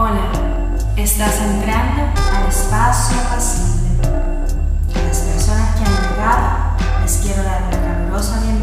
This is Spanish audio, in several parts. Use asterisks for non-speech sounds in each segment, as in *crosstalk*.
Hola, estás entrando al espacio pasible. A las personas que han llegado les quiero dar una calurosa bienvenida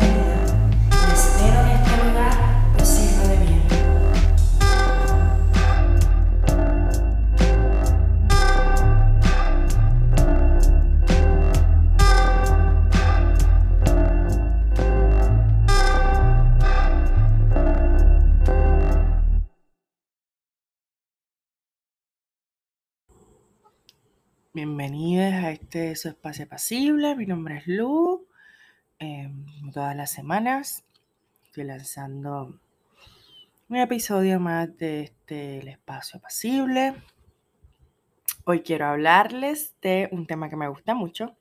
Bienvenidos a este su espacio pasible. Mi nombre es Lu. Como todas las semanas estoy lanzando un episodio más de este el espacio pasible. Hoy quiero hablarles de un tema que me gusta mucho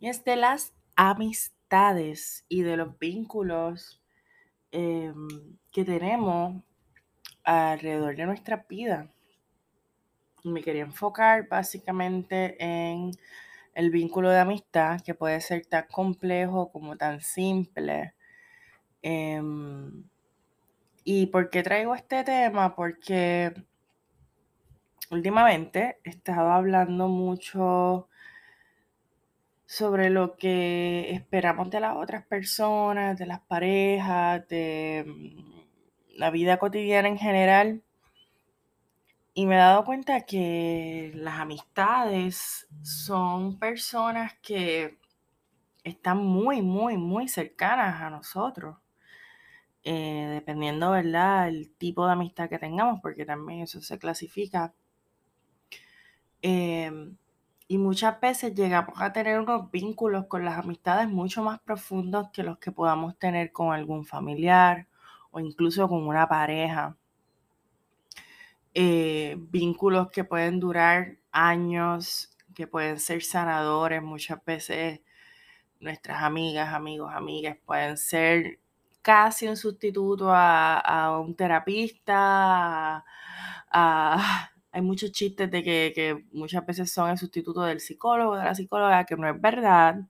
y es de las amistades y de los vínculos eh, que tenemos alrededor de nuestra vida me quería enfocar básicamente en el vínculo de amistad, que puede ser tan complejo como tan simple. Em, ¿Y por qué traigo este tema? Porque últimamente he estado hablando mucho sobre lo que esperamos de las otras personas, de las parejas, de mm, la vida cotidiana en general. Y me he dado cuenta que las amistades son personas que están muy, muy, muy cercanas a nosotros. eh, dependiendo, ¿verdad?, el tipo de amistad que tengamos, porque también eso se clasifica. Em, y muchas veces llegamos a tener unos vínculos con las amistades mucho más profundos que los que podamos tener con algún familiar o incluso con una pareja. Eh, vínculos que pueden durar años, que pueden ser sanadores. Muchas veces nuestras amigas, amigos, amigas pueden ser casi un sustituto a, un terapista. *laughs* hay muchos chistes de que, que muchas veces son el sustituto del psicólogo, de la psicóloga, que no es verdad.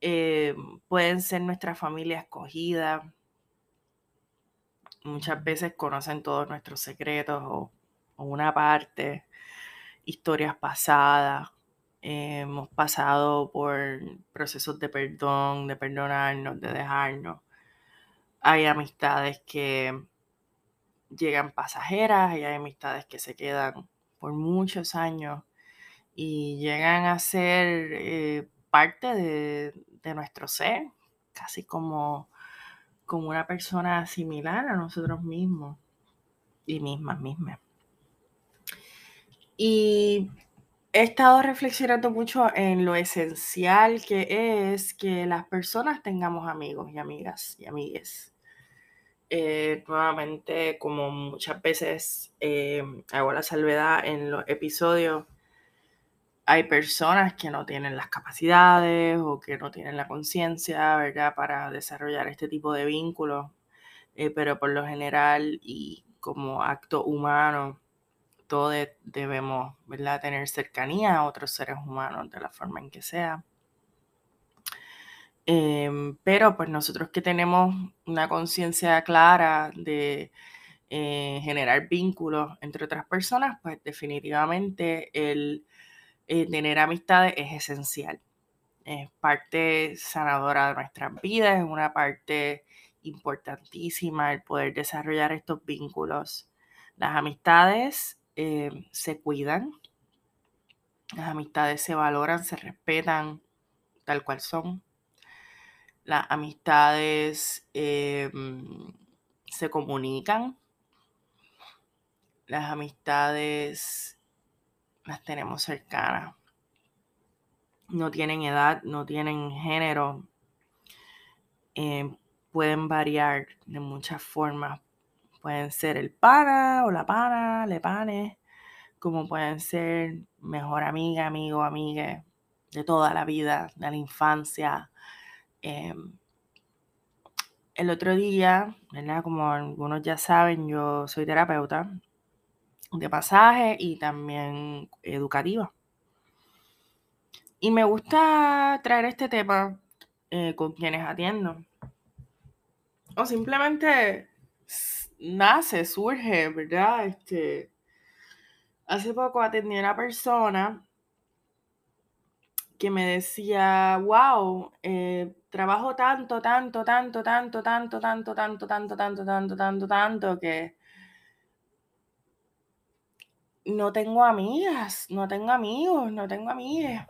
Eh, pueden ser nuestra familia escogida. Muchas veces conocen todos nuestros secretos o, una parte, historias pasadas. Hemos pasado por procesos de perdón, de perdonarnos, de dejarnos. Hay amistades que llegan pasajeras y hay amistades que se quedan por muchos años y llegan a ser eh, parte de nuestro ser, casi como, como una persona similar a nosotros mismos y mismas, mismas. Y he estado reflexionando mucho en lo esencial que es que las personas tengamos amigos y amigas y amigues. Eh, nuevamente, como muchas veces eh, hago la salvedad en los episodios, hay personas que no tienen las capacidades o que no tienen la conciencia, ¿verdad?, para desarrollar este tipo de vínculos, eh, pero por lo general y como acto humano, todos de- debemos, ¿verdad?, tener cercanía a otros seres humanos de la forma en que sea. Em, pero pues nosotros que tenemos una conciencia clara de eh, generar vínculos entre otras personas, pues definitivamente el eh, tener amistades es esencial. Es parte sanadora de nuestras vidas, es una parte importantísima el poder desarrollar estos vínculos. Las amistades eh, se cuidan, las amistades se valoran, se respetan tal cual son. Las amistades eh, se comunican. Las amistades las tenemos cercanas. No tienen edad, no tienen género. eh, pueden variar de muchas formas. Pueden ser el pana o la pana, le pane, como pueden ser mejor amiga, amigo, amiga de toda la vida, de la infancia. Em, el otro día, ¿verdad? Como algunos ya saben, yo soy terapeuta de pasaje y también educativa. Y me gusta traer este tema eh, con quienes atiendo. O simplemente nace, surge, ¿verdad? Este, hace poco atendí a una persona que me decía, wow, trabajo tanto, tanto, tanto, tanto, tanto, tanto, tanto, tanto, tanto, tanto, tanto, tanto, que no tengo amigas, no tengo amigos, no tengo amigas.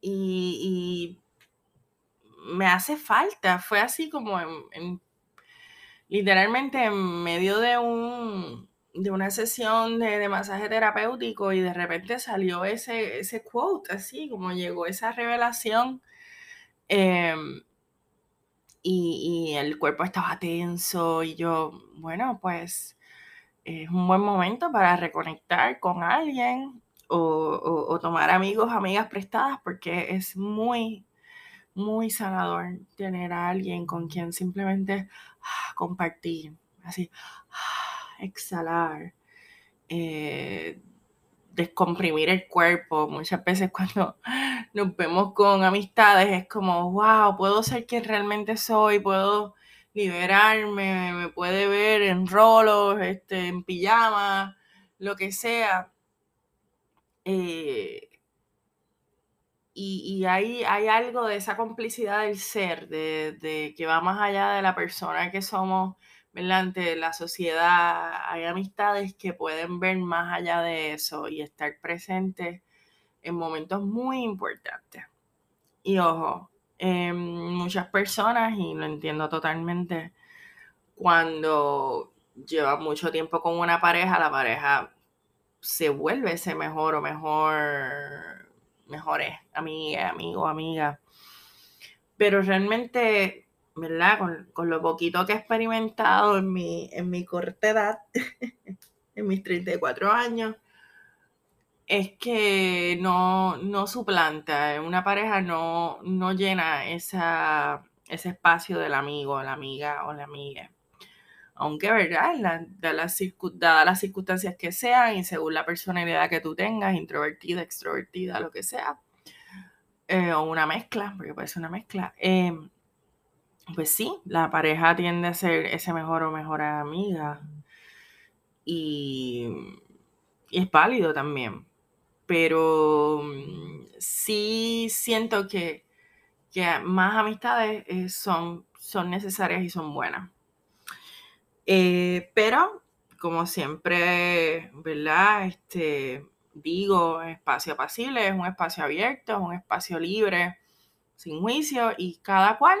Y, me hace falta. Fue así como en, literalmente en medio de un de una sesión de, masaje terapéutico y de repente salió ese, ese quote, así como llegó esa revelación. Em, y, el cuerpo estaba tenso y yo, bueno, pues es un buen momento para reconectar con alguien o, tomar amigos, amigas prestadas, porque es muy, muy sanador tener a alguien con quien simplemente ah, compartir, así, ah, exhalar, eh, descomprimir el cuerpo. Muchas veces cuando nos vemos con amistades es como, wow, puedo ser quien realmente soy, puedo liberarme, me puede ver en rolos, este, en pijama, lo que sea. Eh, y, hay, hay, algo de esa complicidad del ser, de, que va más allá de la persona que somos, delante la sociedad. Hay amistades que pueden ver más allá de eso y estar presentes en momentos muy importantes. Y ojo, em, muchas personas, y lo entiendo totalmente, cuando lleva mucho tiempo con una pareja, la pareja se vuelve ese mejor o mejor, mejores amiga, amigo, amiga. Pero realmente, ¿verdad? Con, lo poquito que he experimentado en mi, en mi corta edad, *laughs* en mis 34 años, es que no, no suplanta, una pareja no, no llena esa, ese espacio del amigo, la amiga o la amiga. Aunque, ¿verdad? La, las, dadas las circunstancias que sean y según la personalidad que tú tengas, introvertida, extrovertida, lo que sea, eh, o una mezcla, porque puede ser una mezcla, em, pues sí, la pareja tiende a ser ese mejor o mejor amiga. Y, es válido también, pero mm, sí siento que, más amistades eh, son, son necesarias y son buenas. Eh, pero, como siempre, ¿verdad? Este, digo, espacio apacible es un espacio abierto, es un espacio libre, sin juicio, y cada cual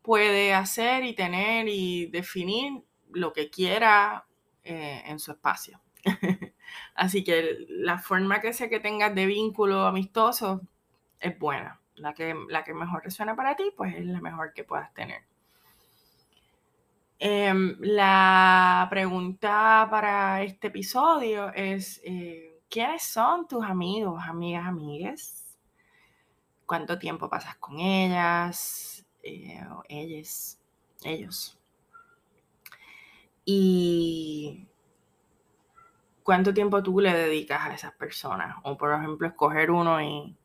puede hacer y tener y definir lo que quiera eh, en su espacio. *laughs* Así que la forma que sea que tengas de vínculo amistoso es buena. La que, la que mejor resuena para ti, pues es la mejor que puedas tener. Em, la pregunta para este episodio es, eh, ¿quiénes son tus amigos, amigas, amigues? ¿Cuánto tiempo pasas con ellas? Eh, ellas, ellos. Y cuánto tiempo tú le dedicas a esas personas. O por ejemplo, escoger uno y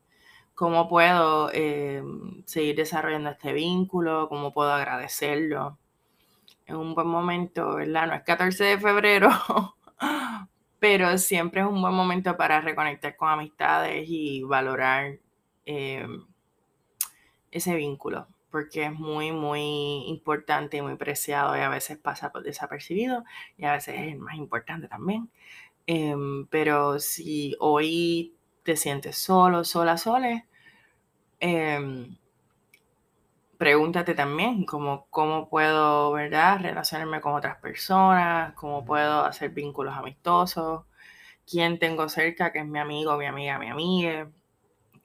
cómo puedo em, seguir desarrollando este vínculo, cómo puedo agradecerlo es un buen momento, ¿verdad? No es 14 de febrero, *laughs* pero siempre es un buen momento para reconectar con amistades y valorar eh, ese vínculo, porque es muy, muy importante y muy preciado y a veces pasa desapercibido y a veces es más importante también. Em, pero si hoy te sientes solo, sola, sola, eh, pregúntate también cómo, cómo puedo, ¿verdad?, relacionarme con otras personas, cómo puedo hacer vínculos amistosos, quién tengo cerca que es mi amigo, mi amiga, mi amiga,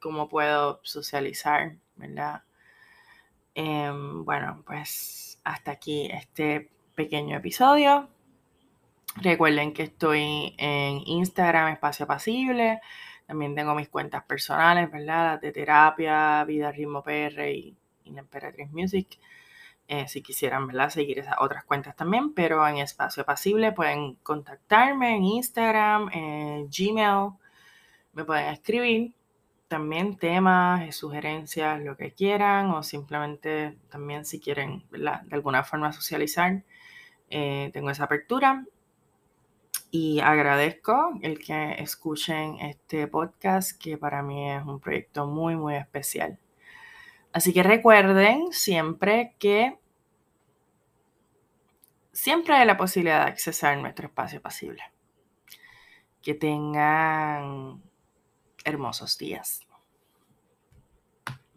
cómo puedo socializar, ¿verdad? Em, bueno, pues hasta aquí este pequeño episodio. Recuerden que estoy en Instagram, Espacio Pasible. También tengo mis cuentas personales, ¿verdad? Las de terapia, Vida Ritmo PR y la Emperatriz Music. Eh, si quisieran ¿verdad? seguir esas otras cuentas también, pero en Espacio Pasible pueden contactarme en Instagram, en Gmail, me pueden escribir también temas, sugerencias, lo que quieran, o simplemente también si quieren de alguna forma socializar, eh, tengo esa apertura y agradezco el que escuchen este podcast que para mí es un proyecto muy, muy especial. Así que recuerden siempre que siempre hay la posibilidad de accesar nuestro espacio pasible. Que tengan hermosos días.